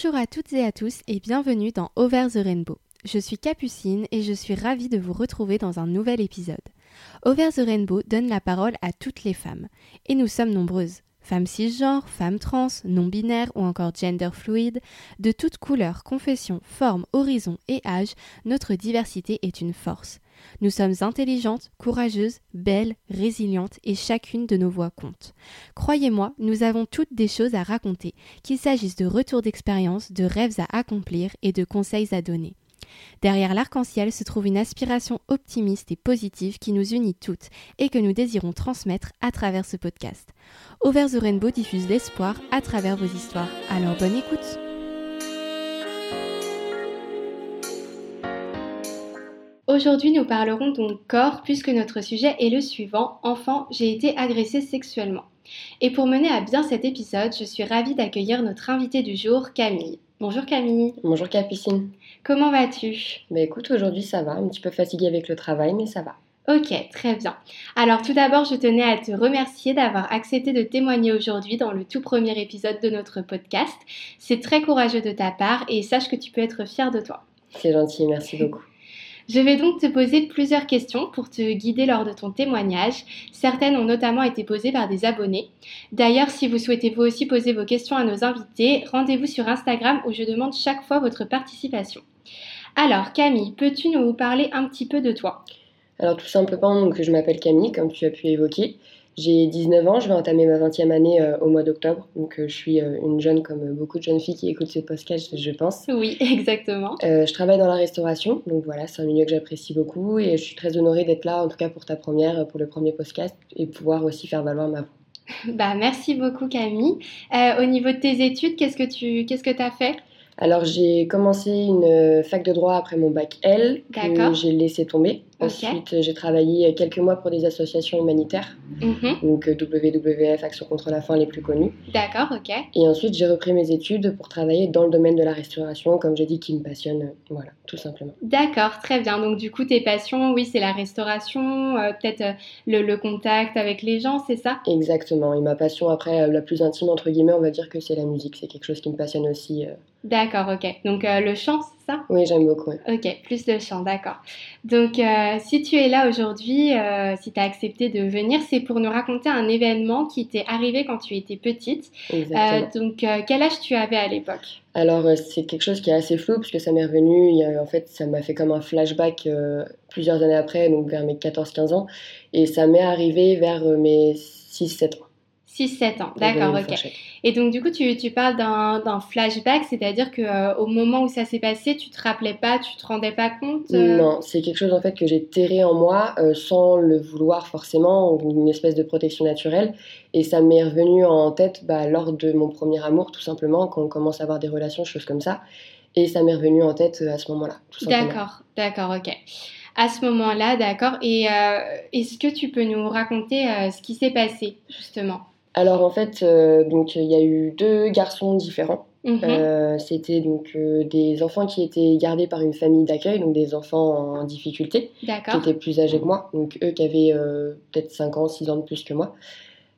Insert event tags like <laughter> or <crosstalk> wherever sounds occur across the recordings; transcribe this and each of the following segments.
Bonjour à toutes et à tous et bienvenue dans Over the Rainbow. Je suis Capucine et je suis ravie de vous retrouver dans un nouvel épisode. Over the Rainbow donne la parole à toutes les femmes. Et nous sommes nombreuses. Femmes cisgenres, femmes trans, non-binaires ou encore gender fluide, de toutes couleurs, confessions, formes, horizons et âges, notre diversité est une force. Nous sommes intelligentes, courageuses, belles, résilientes et chacune de nos voix compte. Croyez-moi, nous avons toutes des choses à raconter, qu'il s'agisse de retours d'expérience, de rêves à accomplir et de conseils à donner. Derrière l'arc-en-ciel se trouve une aspiration optimiste et positive qui nous unit toutes et que nous désirons transmettre à travers ce podcast. Over the Rainbow diffuse l'espoir à travers vos histoires. Alors bonne écoute Aujourd'hui, nous parlerons donc corps puisque notre sujet est le suivant. Enfant, j'ai été agressée sexuellement. Et pour mener à bien cet épisode, je suis ravie d'accueillir notre invitée du jour, Camille. Bonjour Camille. Bonjour Capucine. Comment vas-tu? Bah écoute, aujourd'hui ça va, un petit peu fatiguée avec le travail, mais ça va. Ok, très bien. Alors tout d'abord, je tenais à te remercier d'avoir accepté de témoigner aujourd'hui dans le tout premier épisode de notre podcast. C'est très courageux de ta part et sache que tu peux être fière de toi. C'est gentil, merci beaucoup. <laughs> Je vais donc te poser plusieurs questions pour te guider lors de ton témoignage. Certaines ont notamment été posées par des abonnés. D'ailleurs, si vous souhaitez vous aussi poser vos questions à nos invités, rendez-vous sur Instagram où je demande chaque fois votre participation. Alors, Camille, peux-tu nous parler un petit peu de toi? Alors, tout simplement, donc, je m'appelle Camille, comme tu as pu évoquer. J'ai 19 ans, je vais entamer ma 20e année euh, au mois d'octobre. Donc, euh, je suis euh, une jeune comme beaucoup de jeunes filles qui écoutent ce podcast, je pense. Oui, <laughs> exactement. je travaille dans la restauration. Donc, voilà, c'est un milieu que j'apprécie beaucoup. Et je suis très honorée d'être là, en tout cas pour ta première, pour le premier podcast, et pouvoir aussi faire valoir ma voix. Bah, merci beaucoup, Camille. au niveau de tes études, qu'est-ce que tu qu'est-ce que as fait? Alors j'ai commencé une fac de droit après mon bac L que j'ai laissé tomber. Ensuite j'ai travaillé quelques mois pour des associations humanitaires, mhm. donc WWF, Action contre la faim les plus connues. D'accord, ok. Et ensuite j'ai repris mes études pour travailler dans le domaine de la restauration, comme j'ai dit, qui me passionne, voilà, tout simplement. D'accord, très bien. Donc du coup tes passions, oui, c'est la restauration, euh, peut-être euh, le, contact avec les gens, c'est ça? Exactement. Et ma passion après, euh, la plus intime entre guillemets, on va dire que c'est la musique. C'est quelque chose qui me passionne aussi. D'accord, ok. Donc euh, le chant, ça Oui, j'aime beaucoup. Ok, plus le chant, d'accord. Donc euh, si tu es là aujourd'hui, euh, si tu as accepté de venir, c'est pour nous raconter un événement qui t'est arrivé quand tu étais petite. Exactement. donc quel âge tu avais à l'époque Alors c'est quelque chose qui est assez flou parce que ça m'est revenu, en fait ça m'a fait comme un flashback plusieurs années après, donc vers mes 14-15 ans. Et ça m'est arrivé vers mes 6-7 ans. 6-7 ans, d'accord, ok. Et donc du coup, tu, tu parles d'un flashback, c'est-à-dire qu'au euh, moment où ça s'est passé, tu te rappelais pas, tu te rendais pas compte euh? Non, c'est quelque chose en fait que j'ai terré en moi euh, sans le vouloir forcément, une espèce de protection naturelle. Et ça m'est revenu en tête bah, lors de mon premier amour, tout simplement, quand on commence à avoir des relations, choses comme ça. Et ça m'est revenu en tête à ce moment-là. D'accord, d'accord, ok à ce moment-là, d'accord. Et est-ce que tu peux nous raconter ce qui s'est passé, justement? Alors en fait, euh, donc il y a eu deux garçons différents. Mhm. Euh, c'était donc euh, des enfants qui étaient gardés par une famille d'accueil, donc des enfants en difficulté, qui étaient plus âgés que moi, donc eux qui avaient peut-être 5 ans, 6 ans de plus que moi.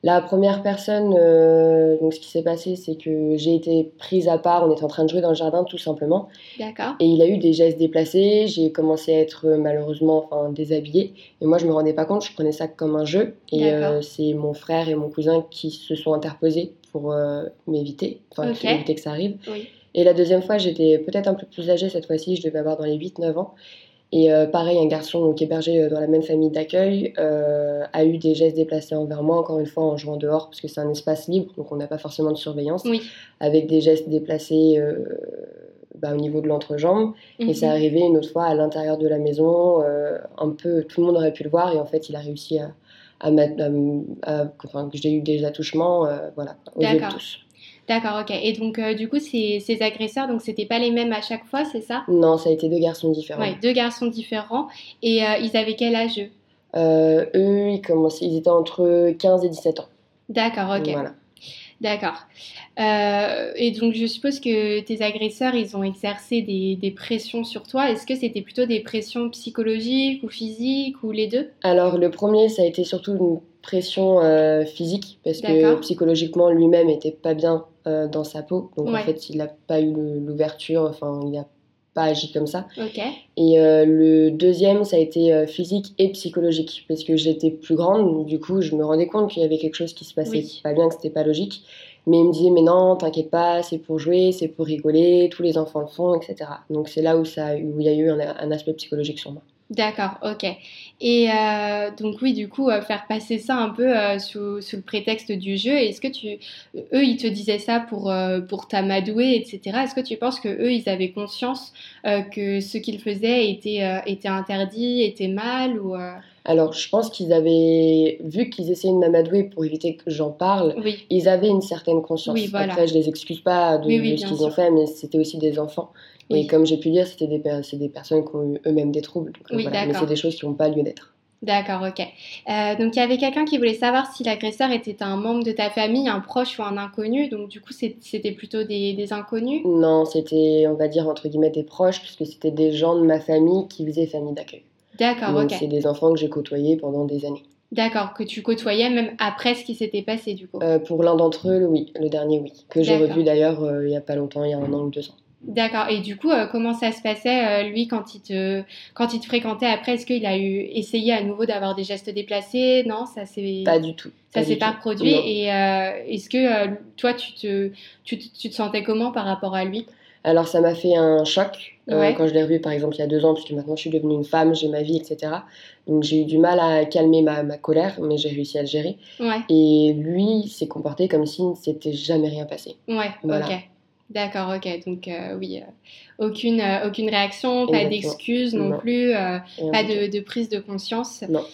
La première personne, euh, donc ce qui s'est passé, c'est que j'ai été prise à part. On était en train de jouer dans le jardin, tout simplement. D'accord. Et il a eu des gestes déplacés. J'ai commencé à être malheureusement, enfin, déshabillée. Et moi, je me rendais pas compte. Je prenais ça comme un jeu. Et euh, c'est mon frère et mon cousin qui se sont interposés pour euh, m'éviter, enfin, éviter que ça arrive. Oui. Et la deuxième fois, j'étais peut-être un peu plus âgée cette fois-ci. Je devais avoir dans les 8-9 ans. Et euh, pareil, un garçon donc, hébergé euh, dans la même famille d'accueil euh, a eu des gestes déplacés envers moi, encore une fois en jouant dehors, parce que c'est un espace libre, donc on n'a pas forcément de surveillance, avec des gestes déplacés bah, au niveau de l'entrejambe. Et ça mhm. arrivé une autre fois à l'intérieur de la maison, un peu, tout le monde aurait pu le voir, et en fait, il a réussi à, à mettre, enfin, que j'ai eu des attouchements, voilà, aux yeux de tous. D'accord, ok. Et donc, euh, du coup, ces, ces agresseurs, donc c'était pas les mêmes à chaque fois, c'est ça? Non, ça a été deux garçons différents. Oui, deux garçons différents. Et euh, ils avaient quel âge eux? Euh, Eux, ils, commençaient, ils étaient entre 15 et 17 ans. D'accord, ok. Voilà. D'accord. Euh, et donc, je suppose que tes agresseurs, ils ont exercé des, des pressions sur toi. Est-ce que c'était plutôt des pressions psychologiques ou physiques ou les deux? Alors, le premier, ça a été surtout une pression physique parce que psychologiquement lui-même était pas bien dans sa peau. Donc en fait, il n'a pas eu l'ouverture, enfin, il n'a pas agi comme ça. Et le deuxième, ça a été physique et psychologique parce que j'étais plus grande, du coup, je me rendais compte qu'il y avait quelque chose qui se passait pas bien, que c'était pas logique. Mais il me disait, mais non, t'inquiète pas, c'est pour jouer, c'est pour rigoler, tous les enfants le font, etc. Donc c'est là où, ça, où il y a eu un aspect psychologique sur moi. D'accord, ok. Et euh, donc oui, du coup, euh, faire passer ça un peu euh, sous, sous, le prétexte du jeu. Est-ce que tu, eux, ils te disaient ça pour pour t'amadouer, etc. Est-ce que tu penses que eux, ils avaient conscience que ce qu'ils faisaient était était interdit, était mal ou alors, je pense qu'ils avaient vu qu'ils essayaient de m'amadouer pour éviter que j'en parle. Ils avaient une certaine conscience. Après, je les excuse pas de, ce qu'ils ont fait, mais c'était aussi des enfants. Et comme j'ai pu dire, c'était des, des personnes qui ont eu eux-mêmes des troubles. Donc, Mais c'est des choses qui n'ont pas lieu d'être. D'accord, ok. Euh, donc il y avait quelqu'un qui voulait savoir si l'agresseur était un membre de ta famille, un proche ou un inconnu. Donc du coup, c'était plutôt des, des, inconnus? Non, c'était, on va dire, entre guillemets, des proches, puisque c'était des gens de ma famille qui faisaient famille d'accueil. D'accord, ok. C'est des enfants que j'ai côtoyés pendant des années. D'accord, que tu côtoyais même après ce qui s'était passé du coup? Euh, Pour l'un d'entre eux, oui, le dernier, oui. Que j'ai revu d'ailleurs euh, il n'y a pas longtemps, il y a un an ou deux ans. D'accord. Et du coup, euh, comment ça se passait, euh, lui, quand il, te, quand il te fréquentait après? Est-ce qu'il a eu essayé à nouveau d'avoir des gestes déplacés? Non, ça c'est Pas du tout. Ça s'est pas produit. Et euh, est-ce que toi, tu te, tu, tu, te sentais comment par rapport à lui? Alors, ça m'a fait un choc quand je l'ai revu, par exemple, il y a deux ans, puisque maintenant je suis devenue une femme, j'ai ma vie, etc. Donc, j'ai eu du mal à calmer ma, ma colère, mais j'ai réussi à le gérer. Ouais. Et lui s'est comporté comme s'il ne s'était jamais rien passé. Ouais, voilà. ok. D'accord, ok. Donc euh, oui, euh, aucune, euh, aucune réaction, pas d'excuses non, plus, pas de, de, prise de conscience. Non.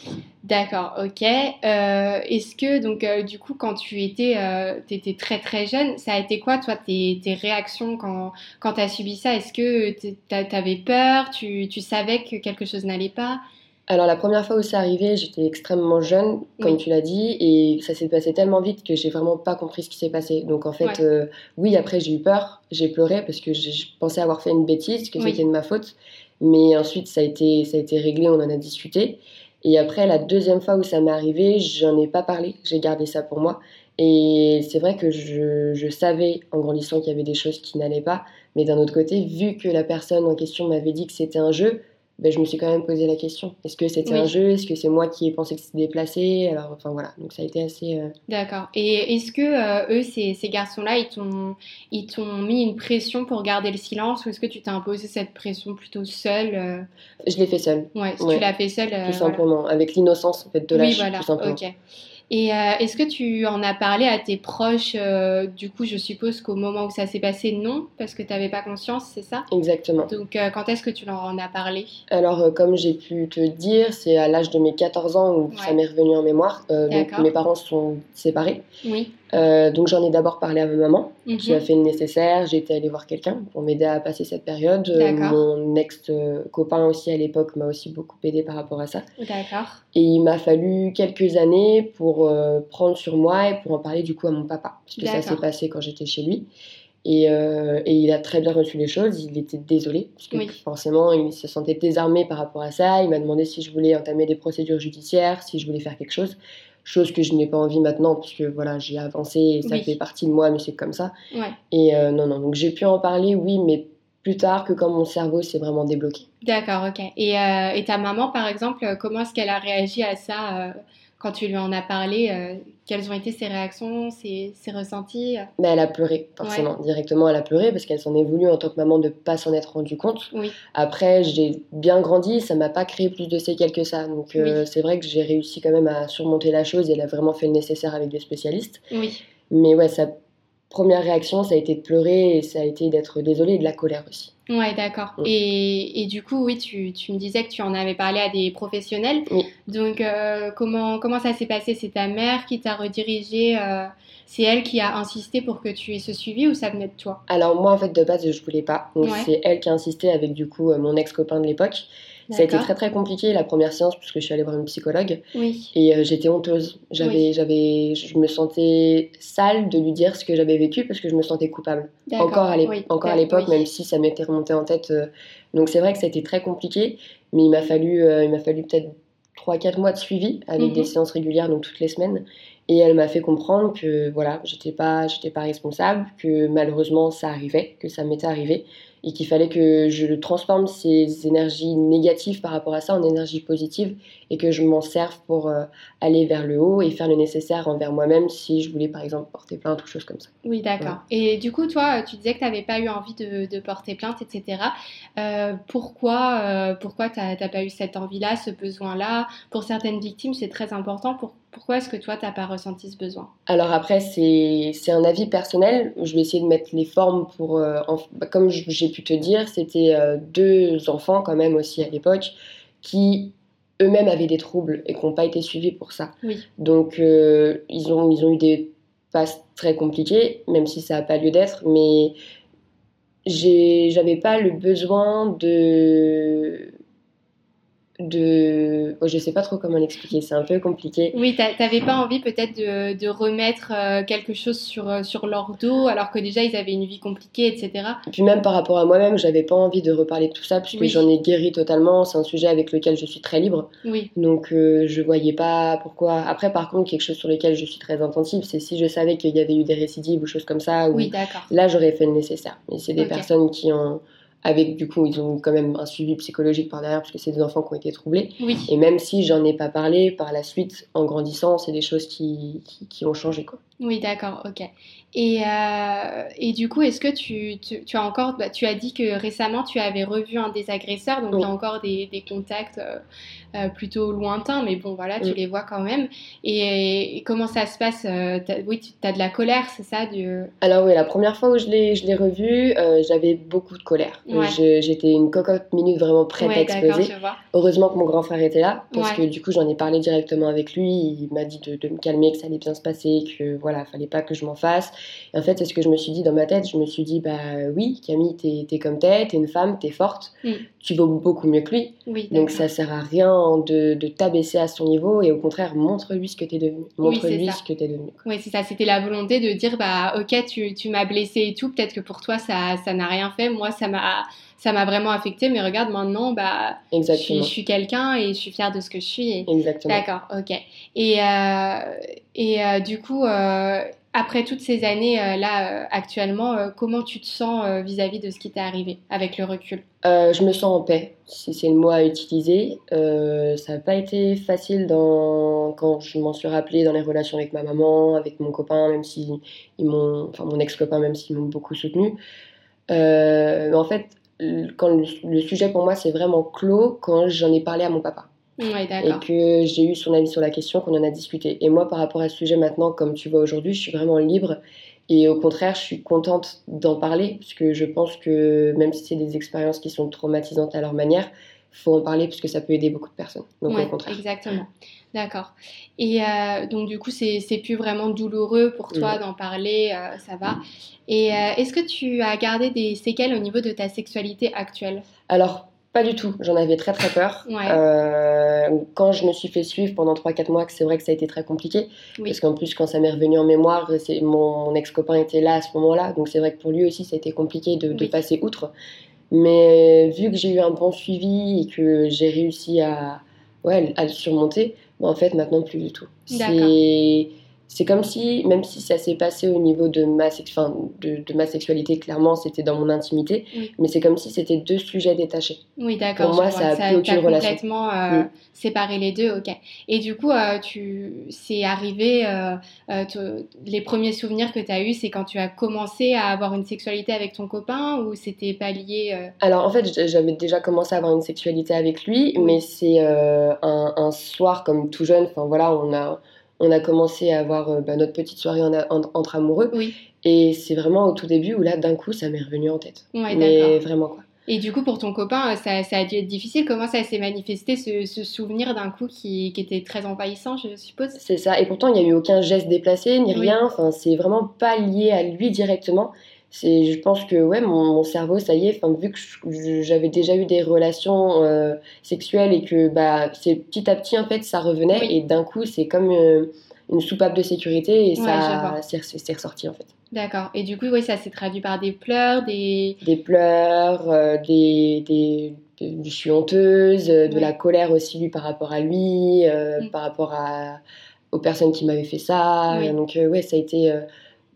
D'accord, ok. Est-ce que donc du coup quand tu étais, étais très très jeune, ça a été quoi toi tes, tes réactions quand, quand tu as subi ça? Est-ce que tu avais peur? Tu, tu savais que quelque chose n'allait pas? Alors la première fois où c'est arrivé, j'étais extrêmement jeune, comme tu l'as dit, et ça s'est passé tellement vite que j'ai vraiment pas compris ce qui s'est passé. Donc en fait, euh, oui, après j'ai eu peur, j'ai pleuré parce que je pensais avoir fait une bêtise, que c'était de ma faute. Mais ensuite ça a été, ça a été réglé, on en a discuté. Et après la deuxième fois où ça m'est arrivé, j'en ai pas parlé, j'ai gardé ça pour moi. Et c'est vrai que je, je savais en grandissant qu'il y avait des choses qui n'allaient pas, mais d'un autre côté, vu que la personne en question m'avait dit que c'était un jeu, ben, je me suis quand même posé la question. Est-ce que c'était un jeu? Est-ce que c'est moi qui ai pensé que c'était déplacé? Alors, enfin voilà, donc ça a été assez. Euh, D'accord. Et est-ce que euh, eux, ces, ces garçons-là, ils t'ont, ils t'ont mis une pression pour garder le silence? Ou est-ce que tu t'es imposé cette pression plutôt seule euh? Je l'ai fait seule. Ouais, tu l'as fait seule. tout simplement, avec l'innocence en fait, de l'âge. Oui, voilà. Tout simplement. Ok. Et euh, est-ce que tu en as parlé à tes proches euh, Du coup, je suppose qu'au moment où ça s'est passé, non, parce que tu n'avais pas conscience, c'est ça? Exactement. Donc, euh, quand est-ce que tu leur en as parlé? Alors, comme j'ai pu te dire, c'est à l'âge de mes 14 ans où ça m'est revenu en mémoire. donc, mes parents sont séparés. Oui. Euh, donc j'en ai d'abord parlé à ma maman, qui a mhm. fait le nécessaire. J'ai été allée voir quelqu'un pour m'aider à passer cette période. Euh, mon ex-copain aussi à l'époque m'a aussi beaucoup aidé par rapport à ça. D'accord. Et il m'a fallu quelques années pour euh, prendre sur moi et pour en parler du coup à mon papa. Parce que ça s'est passé quand j'étais chez lui. Et, et, il a très bien reçu les choses. Il était désolé, parce que forcément, il se sentait désarmé par rapport à ça. Il m'a demandé si je voulais entamer des procédures judiciaires, si je voulais faire quelque chose chose que je n'ai pas envie maintenant puisque voilà j'ai avancé et ça fait partie de moi mais c'est comme ça. Et euh, non non. Donc j'ai pu en parler oui mais plus tard que quand mon cerveau s'est vraiment débloqué. D'accord ok. Et, euh, et, ta maman par exemple comment est-ce qu'elle a réagi à ça euh, quand tu lui en as parlé, euh, quelles ont été ses réactions, ses, ressentis Mais elle a pleuré, forcément. Directement, elle a pleuré parce qu'elle s'en est voulu en tant que maman de ne pas s'en être rendu compte. Après, j'ai bien grandi, ça m'a pas créé plus de séquelles que ça. Donc, euh, c'est vrai que j'ai réussi quand même à surmonter la chose et elle a vraiment fait le nécessaire avec des spécialistes. Oui. Mais ouais, sa première réaction, ça a été de pleurer et ça a été d'être désolée et de la colère aussi. Ouais, d'accord. Mm. Et, et, du coup, oui, tu, tu, me disais que tu en avais parlé à des professionnels. Donc, euh, comment, comment ça s'est passé? C'est ta mère qui t'a redirigé euh, C'est elle qui a insisté pour que tu aies ce suivi ou ça venait de toi? Alors, moi, en fait, de base, je voulais pas. Donc, c'est elle qui a insisté avec, du coup, euh, mon ex-copain de l'époque. Ça a été très très compliqué la première séance puisque je suis allée voir une psychologue oui. et euh, j'étais honteuse. J'avais, j'avais, je me sentais sale de lui dire ce que j'avais vécu parce que je me sentais coupable. Encore à l'époque, encore à l'époque, même si ça m'était remonté en tête. Euh, donc c'est vrai que ça a été très compliqué, mais il m'a fallu, euh, il m'a fallu peut-être 3-4 mois de suivi avec des mhm. séances régulières, donc toutes les semaines. Et elle m'a fait comprendre que voilà, j'étais pas, j'étais pas responsable, que malheureusement ça arrivait, que ça m'était arrivé, et qu'il fallait que je transforme ces énergies négatives par rapport à ça en énergie positive et que je m'en serve pour euh, aller vers le haut et faire le nécessaire envers moi-même si je voulais par exemple porter plainte ou choses comme ça. Oui, d'accord. Et du coup, toi, tu disais que tu n'avais pas eu envie de, porter plainte, etc. Euh, pourquoi euh, pourquoi tu n'as pas eu cette envie-là, ce besoin-là? Pour certaines victimes, c'est très important. Pour, pourquoi est-ce que toi, tu n'as pas ressenti ce besoin? Alors après, c'est un avis personnel. Je vais essayer de mettre les formes pour... Comme j'ai pu te dire, c'était deux enfants quand même aussi à l'époque qui eux-mêmes avaient des troubles et qui n'ont pas été suivis pour ça. Donc, euh, ils, ont, ils ont eu des passes très compliquées, même si ça n'a pas lieu d'être, mais j'avais pas le besoin de de. Oh, je sais pas trop comment l'expliquer, c'est un peu compliqué. Oui, t'avais pas envie peut-être de, de, remettre euh, quelque chose sur, euh, sur leur dos, alors que déjà ils avaient une vie compliquée, etc. Et puis même par rapport à moi-même, j'avais pas envie de reparler de tout ça, puisque j'en ai guéri totalement. C'est un sujet avec lequel je suis très libre. Oui. Donc euh, je voyais pas pourquoi. Après, par contre, quelque chose sur lequel je suis très attentive, c'est si je savais qu'il y avait eu des récidives ou choses comme ça. Oui, d'accord. Là, j'aurais fait le nécessaire. Mais c'est des personnes qui ont avec du coup ils ont quand même un suivi psychologique par derrière parce que c'est des enfants qui ont été troublés. Et même si j'en ai pas parlé par la suite en grandissant c'est des choses qui, qui, ont changé quoi oui d'accord ok. Et, euh, et du coup est-ce que tu, tu, as encore bah, tu as dit que récemment tu avais revu un des agresseurs donc tu as encore des, des contacts euh, euh, plutôt lointains mais bon voilà tu les vois quand même. Et, comment ça se passe oui tu as de la colère c'est ça du... alors oui la première fois où je l'ai revu j'avais beaucoup de colère. J'étais une cocotte minute vraiment prête à exploser. Heureusement que mon grand frère était là, parce que du coup j'en ai parlé directement avec lui. Il m'a dit de, me calmer, que ça allait bien se passer, que voilà, fallait pas que je m'en fasse. Et en fait, c'est ce que je me suis dit dans ma tête. Je me suis dit, bah oui, Camille, t'es es comme t'es, t'es une femme, t'es forte, mm. Tu vaux beaucoup mieux que lui. Donc ça sert à rien de, de t'abaisser à son niveau et au contraire, montre-lui ce que t'es devenu. Montre-lui ce que t'es devenu. Oui, c'est ça. C'était la volonté de dire, bah ok, tu, tu m'as blessé et tout. Peut-être que pour toi, ça n'a rien fait. Moi, ça m'a ça m'a vraiment affecté, mais regarde maintenant, bah, je suis, quelqu'un et je suis fière de ce que je suis. Exactement. D'accord, ok. Et, euh, et euh, du coup, euh, après toutes ces années là, actuellement, comment tu te sens vis-à-vis de ce qui t'est arrivé avec le recul? Je me sens en paix, si c'est le mot à utiliser. ça n'a pas été facile quand je m'en suis rappelé dans les relations avec ma maman, avec mon copain, même si ils m'ont, enfin mon ex-copain, même s'ils m'ont beaucoup soutenu. en fait, quand le, sujet pour moi c'est vraiment clos quand j'en ai parlé à mon papa. Et que j'ai eu son avis sur la question, qu'on en a discuté. Et moi, par rapport à ce sujet maintenant, comme tu vois aujourd'hui, je suis vraiment libre. Et au contraire, je suis contente d'en parler, parce que je pense que même si c'est des expériences qui sont traumatisantes à leur manière, faut en parler parce que ça peut aider beaucoup de personnes. Donc au contraire. Exactement. D'accord. Et euh, donc du coup, c'est plus vraiment douloureux pour toi d'en parler, euh, ça va. Et euh, est-ce que tu as gardé des séquelles au niveau de ta sexualité actuelle? Alors, pas du tout. J'en avais très très peur. quand je me suis fait suivre pendant 3-4 mois, c'est vrai que ça a été très compliqué. Parce qu'en plus, quand ça m'est revenu en mémoire, mon, ex-copain était là à ce moment-là. Donc c'est vrai que pour lui aussi, ça a été compliqué de, de passer outre. Mais vu que j'ai eu un bon suivi et que j'ai réussi à, ouais, à le surmonter, en fait, maintenant, plus du tout. C'est c'est comme si, même si ça s'est passé au niveau de ma, enfin, de, de, ma sexualité, clairement, c'était dans mon intimité, mais c'est comme si c'était deux sujets détachés. Oui, d'accord. Pour moi, ça a plus aucune relation. complètement euh, séparé les deux, ok. Et du coup, euh, tu, c'est arrivé, euh, les premiers souvenirs que tu as eus, c'est quand tu as commencé à avoir une sexualité avec ton copain ou c'était pas lié Alors, en fait, j'avais déjà commencé à avoir une sexualité avec lui, mais c'est un, un, soir, comme tout jeune, enfin voilà, on a on a commencé à avoir euh, bah, notre petite soirée entre amoureux. Et c'est vraiment au tout début où là, d'un coup, ça m'est revenu en tête. Mais vraiment quoi. Et du coup, pour ton copain, ça, a dû être difficile. Comment ça s'est manifesté, ce, souvenir d'un coup qui, était très envahissant, je suppose? C'est ça. Et pourtant, il n'y a eu aucun geste déplacé, ni rien. Enfin, c'est vraiment pas lié à lui directement c'est je pense que ouais mon, cerveau ça y est enfin vu que j'avais déjà eu des relations euh, sexuelles et que bah c'est petit à petit en fait ça revenait et d'un coup c'est comme euh, une soupape de sécurité et ça c'est ressorti en fait D'accord. Et du coup, oui, ça s'est traduit par des pleurs, des... Des pleurs, euh, des, des, Je suis honteuse, euh, de la colère aussi lui par rapport à lui, mm. par rapport à, aux personnes qui m'avaient fait ça. Donc, oui, ça a été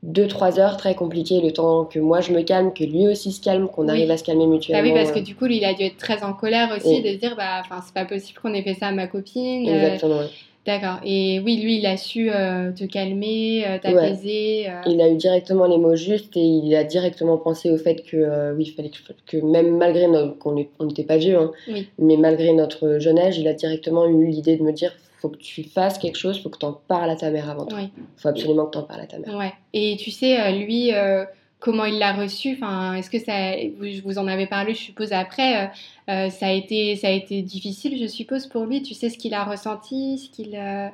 deux, trois heures très compliquées, le temps que moi je me calme, que lui aussi se calme, qu'on arrive à se calmer mutuellement. Ah oui, parce que du coup, lui, il a dû être très en colère aussi, de se dire, bah, c'est pas possible qu'on ait fait ça à ma copine. Exactement. D'accord. Et oui, lui, il a su euh, te calmer, euh, t'apaiser. Euh. Il a eu directement les mots justes et il a directement pensé au fait que, oui, il fallait que, même malgré qu'on n'était pas vieux, hein, mais malgré notre jeune âge, il a directement eu l'idée de me dire faut que tu fasses quelque chose, faut que tu en parles à ta mère avant tout. Il faut absolument que tu en parles à ta mère. Ouais. Et tu sais, lui, comment il l'a reçu enfin, Est-ce que ça, vous, vous en avez parlé, je suppose, après euh, euh, ça, a été, ça a été difficile, je suppose, pour lui. Tu sais ce qu'il a ressenti ce qu'il, euh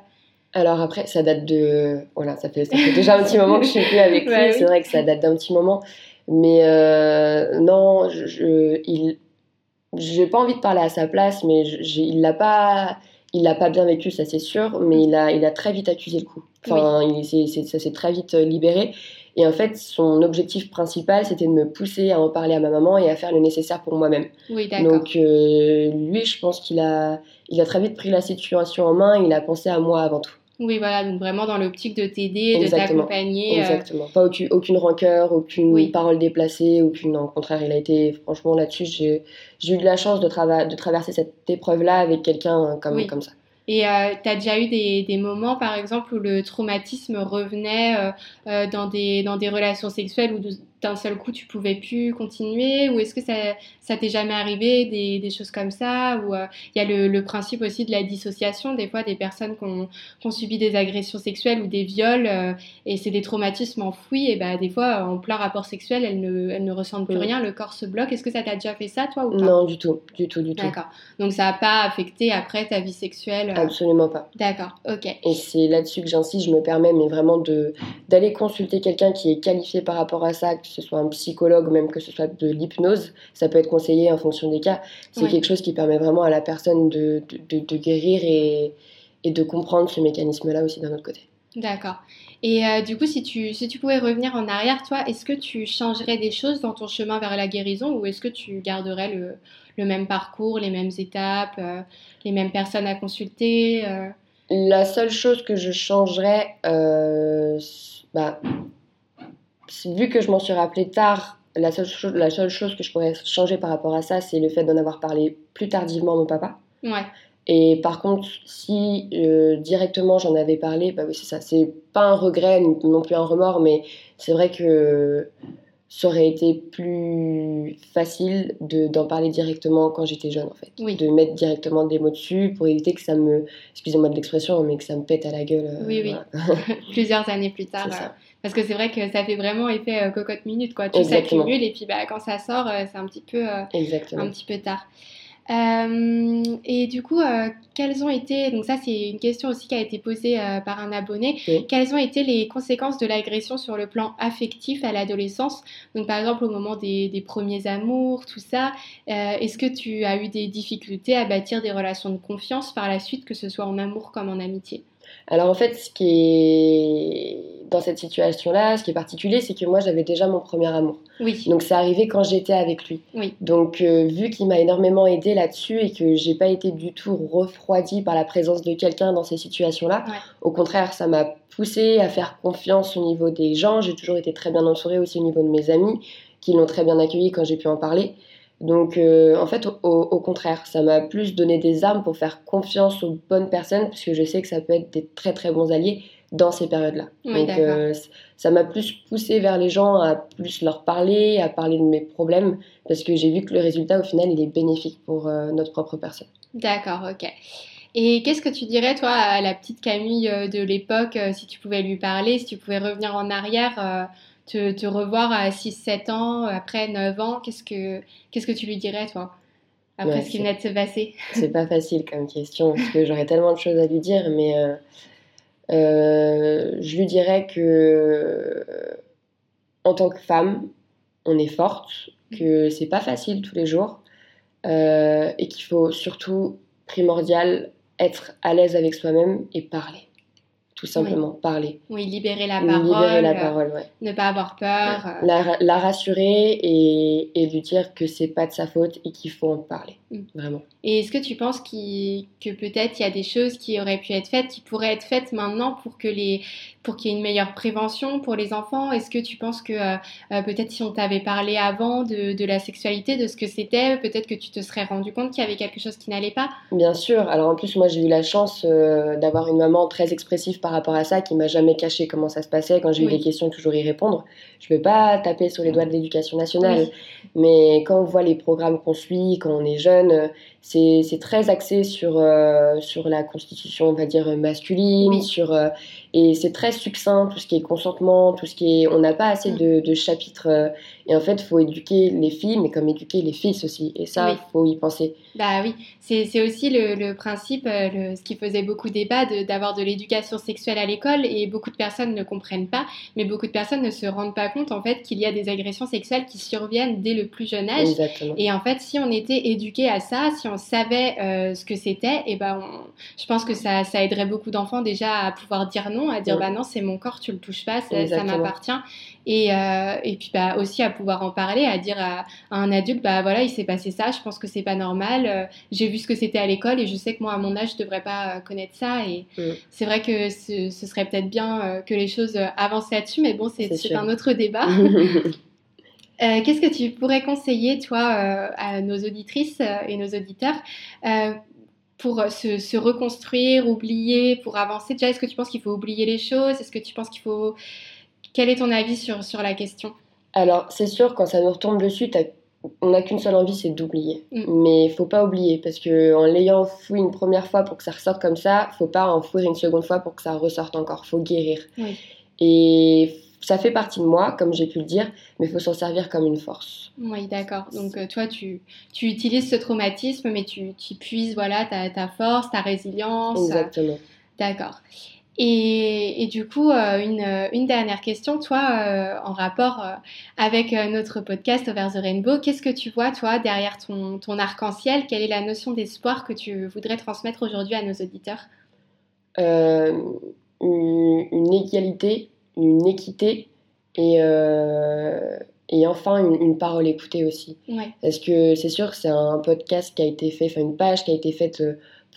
Alors après, ça date de... Voilà, ça fait, ça fait déjà un petit moment que je suis plus avec <laughs> lui. C'est vrai que ça date d'un petit moment. Mais non, je, il... J'ai pas envie de parler à sa place, mais il l'a pas il l'a pas bien vécu, ça c'est sûr, mais il a, il a très vite accusé le coup. Enfin, il, ça s'est très vite libéré. Et en fait, son objectif principal, c'était de me pousser à en parler à ma maman et à faire le nécessaire pour moi-même. Oui, d'accord. Donc, euh, lui, je pense qu'il a, il a très vite pris la situation en main. Il a pensé à moi avant tout. Oui, voilà, donc vraiment dans l'optique de t'aider, de t'accompagner. Euh. Exactement. Pas aucune, aucune rancœur, aucune parole déplacée, aucune. Non, au contraire, il a été, franchement, là-dessus, j'ai eu de la chance de, de traverser cette épreuve-là avec quelqu'un comme, comme ça. Et euh, tu as déjà eu des, des, moments, par exemple, où le traumatisme revenait euh, euh, dans, des, dans des relations sexuelles où d'un seul coup tu pouvais plus continuer Ou est-ce que ça, ça t'est jamais arrivé, des, des, choses comme ça Ou il y a le, le, principe aussi de la dissociation, des fois des personnes qui ont, subi des agressions sexuelles ou des viols et c'est des traumatismes enfouis, et bah, des fois en plein rapport sexuel, elles ne, elles ne ressentent plus rien, le corps se bloque. Est-ce que ça t'a déjà fait ça, toi ou pas? Non, du tout, du tout, du tout. D'accord. Donc ça n'a pas affecté après ta vie sexuelle Absolument pas. D'accord, ok. Et c'est là-dessus que j'insiste, je me permets, mais vraiment de d'aller consulter quelqu'un qui est qualifié par rapport à ça, que ce soit un psychologue, même que ce soit de l'hypnose, ça peut être conseillé en fonction des cas. C'est quelque chose qui permet vraiment à la personne de, de, de, guérir et, et de comprendre ce mécanisme-là aussi d'un autre côté. D'accord. Et euh, du coup, si tu, si tu pouvais revenir en arrière, toi, est-ce que tu changerais des choses dans ton chemin vers la guérison ou est-ce que tu garderais le, le même parcours, les mêmes étapes, euh, les mêmes personnes à consulter euh? La seule chose que je changerais, bah, vu que je m'en suis rappelé tard, la seule, chose, la seule chose que je pourrais changer par rapport à ça, c'est le fait d'en avoir parlé plus tardivement à mon papa. Ouais. Et par contre, si directement j'en avais parlé, bah oui, c'est ça. C'est pas un regret non plus un remords, mais c'est vrai que ça aurait été plus facile d'en parler directement quand j'étais jeune en fait. De mettre directement des mots dessus pour éviter que ça me, excusez-moi de l'expression, mais que ça me pète à la gueule. Euh, oui, oui. <laughs> <laughs> Plusieurs années plus tard. Euh, parce que c'est vrai que ça fait vraiment effet euh, cocotte minute quoi. Tout s'accumule et puis bah, quand ça sort, c'est un petit peu, un petit peu tard. Euh, et du coup, euh, quelles ont été, donc ça c'est une question aussi qui a été posée euh, par un abonné, quelles ont été les conséquences de l'agression sur le plan affectif à l'adolescence? Donc par exemple au moment des, des premiers amours, tout ça, est-ce que tu as eu des difficultés à bâtir des relations de confiance par la suite, que ce soit en amour comme en amitié? Alors en fait, ce qui est dans cette situation-là, ce qui est particulier, c'est que moi j'avais déjà mon premier amour. Oui. Donc c'est arrivé quand j'étais avec lui. Oui. Donc euh, vu qu'il m'a énormément aidé là-dessus et que j'ai pas été du tout refroidie par la présence de quelqu'un dans ces situations-là, au contraire, ça m'a poussé à faire confiance au niveau des gens. J'ai toujours été très bien entourée aussi au niveau de mes amis qui l'ont très bien accueilli quand j'ai pu en parler. Donc, euh, en fait, au, contraire, ça m'a plus donné des armes pour faire confiance aux bonnes personnes, parce que je sais que ça peut être des très très bons alliés dans ces périodes-là. Donc, euh, ça m'a plus poussé vers les gens à plus leur parler, à parler de mes problèmes, parce que j'ai vu que le résultat, au final, il est bénéfique pour euh, notre propre personne. D'accord, ok. Et qu'est-ce que tu dirais, toi, à la petite Camille de l'époque, si tu pouvais lui parler, si tu pouvais revenir en arrière te, revoir à 6-7 ans, après 9 ans, qu'est-ce que, qu'est-ce que tu lui dirais, toi, après ce qui venait de se passer? C'est pas facile comme question, parce que j'aurais tellement de choses à lui dire, mais euh, euh, je lui dirais que, en tant que femme, on est forte, que c'est pas facile tous les jours, euh, et qu'il faut surtout, primordial, être à l'aise avec soi-même et parler tout simplement, parler. Oui, libérer la parole. Libérer la parole, ouais. Ne pas avoir peur. La, la, rassurer et, et, lui dire que c'est pas de sa faute et qu'il faut en parler, mm. vraiment. Et est-ce que tu penses que peut-être il y a des choses qui auraient pu être faites, qui pourraient être faites maintenant pour que les pour qu'il y ait une meilleure prévention pour les enfants? Est-ce que tu penses que euh, euh, peut-être si on t'avait parlé avant de, de, la sexualité, de ce que c'était, peut-être que tu te serais rendu compte qu'il y avait quelque chose qui n'allait pas? Bien sûr. Alors en plus, moi j'ai eu la chance euh, d'avoir une maman très expressive par rapport à ça, qui m'a jamais caché comment ça se passait. Quand j'ai eu des questions, toujours y répondre. Je ne veux pas taper sur les doigts de l'éducation nationale, mais quand on voit les programmes qu'on suit, quand on est jeune, c'est très axé sur, sur la constitution, on va dire, masculine, sur et c'est très succinct, tout ce qui est consentement, tout ce qui est. On n'a pas assez de, de chapitres. Euh, et en fait, il faut éduquer les filles, mais comme éduquer les fils aussi. Et ça, il faut y penser. Bah oui, c'est aussi le, le principe, euh, le, ce qui faisait beaucoup débat d'avoir de, l'éducation sexuelle à l'école. Et beaucoup de personnes ne comprennent pas, mais beaucoup de personnes ne se rendent pas compte en fait qu'il y a des agressions sexuelles qui surviennent dès le plus jeune âge. Exactement. Et en fait, si on était éduqué à ça, si on savait euh, ce que c'était, et ben, je pense que ça, ça aiderait beaucoup d'enfants déjà à pouvoir dire non, à dire bah non, c'est mon corps, tu le touches pas, ça, ça m'appartient. Et, euh, et puis bah, aussi à pouvoir en parler, à dire à, un adulte, bah voilà, il s'est passé ça, je pense que c'est pas normal, euh, j'ai vu ce que c'était à l'école et je sais que moi à mon âge je devrais pas euh, connaître ça. Et mm. c'est vrai que ce, serait peut-être bien que les choses avancent là-dessus, mais bon, c'est un autre débat. <laughs> Qu'est-ce que tu pourrais conseiller, toi, à nos auditrices et nos auditeurs pour se, se, reconstruire, oublier, pour avancer Déjà, est-ce que tu penses qu'il faut oublier les choses? Est-ce que tu penses qu'il faut quel est ton avis sur, sur la question? Alors, c'est sûr, quand ça nous retombe dessus, on n'a qu'une seule envie, c'est d'oublier. Mm. Mais il faut pas oublier, parce qu'en l'ayant fouillé une première fois pour que ça ressorte comme ça, faut pas en fouiller une seconde fois pour que ça ressorte encore. faut guérir. Et ça fait partie de moi, comme j'ai pu le dire, mais il faut s'en servir comme une force. Oui, d'accord. Donc euh, toi, tu, tu, utilises ce traumatisme, mais tu, tu puises voilà, ta, ta force, ta résilience. Exactement. D'accord. Et, du coup, euh, une, dernière question, toi, euh, en rapport avec notre podcast Over the Rainbow, qu'est-ce que tu vois, toi, derrière ton, ton arc-en-ciel? Quelle est la notion d'espoir que tu voudrais transmettre aujourd'hui à nos auditeurs? Une, égalité, une équité et, et enfin une, parole écoutée aussi. Ouais. Parce que c'est sûr, c'est un podcast qui a été fait, enfin une page qui a été faite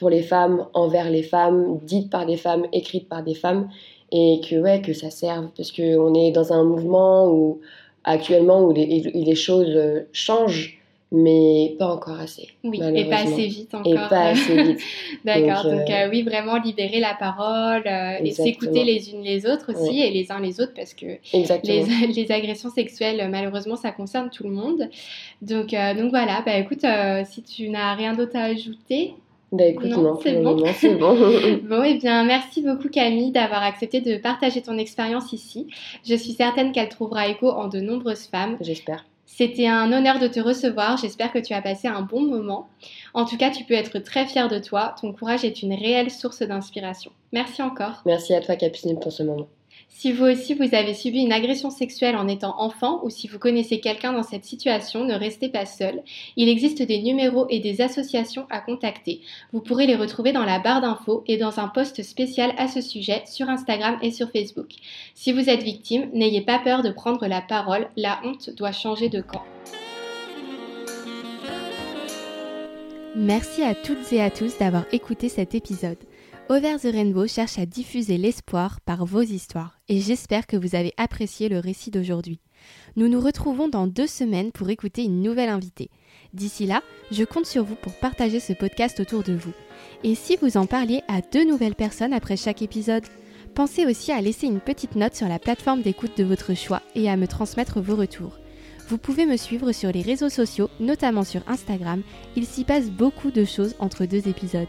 pour les femmes, envers les femmes, dites par des femmes, écrites par des femmes, et que, ouais, que ça serve, parce qu'on est dans un mouvement où, actuellement où les, les choses euh, changent, mais pas encore assez. Oui, et pas assez vite encore. Et pas assez vite. <laughs> D'accord, donc, euh, euh, oui, vraiment libérer la parole et s'écouter les unes les autres aussi et les uns les autres parce que les, <laughs> les, agressions sexuelles, malheureusement, ça concerne tout le monde. Donc, donc voilà, bah, écoute, si tu n'as rien d'autre à ajouter, bah écoute, non, c'est bon. <laughs> bon. bon, et eh bien, merci beaucoup Camille d'avoir accepté de partager ton expérience ici. Je suis certaine qu'elle trouvera écho en de nombreuses femmes. J'espère. C'était un honneur de te recevoir. J'espère que tu as passé un bon moment. En tout cas, tu peux être très fière de toi. Ton courage est une réelle source d'inspiration. Merci encore. Merci à toi, Capucine, pour ce moment. Si vous aussi vous avez subi une agression sexuelle en étant enfant ou si vous connaissez quelqu'un dans cette situation, ne restez pas seul. Il existe des numéros et des associations à contacter. Vous pourrez les retrouver dans la barre d'infos et dans un post spécial à ce sujet sur Instagram et sur Facebook. Si vous êtes victime, n'ayez pas peur de prendre la parole, la honte doit changer de camp. Merci à toutes et à tous d'avoir écouté cet épisode. Over the Rainbow cherche à diffuser l'espoir par vos histoires et j'espère que vous avez apprécié le récit d'aujourd'hui. Nous nous retrouvons dans deux semaines pour écouter une nouvelle invitée. D'ici là, je compte sur vous pour partager ce podcast autour de vous. Et si vous en parliez à deux nouvelles personnes après chaque épisode, pensez aussi à laisser une petite note sur la plateforme d'écoute de votre choix et à me transmettre vos retours. Vous pouvez me suivre sur les réseaux sociaux, notamment sur Instagram, il s'y passe beaucoup de choses entre deux épisodes.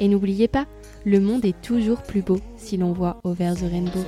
Et n'oubliez pas, le monde est toujours plus beau si l'on voit over the rainbow.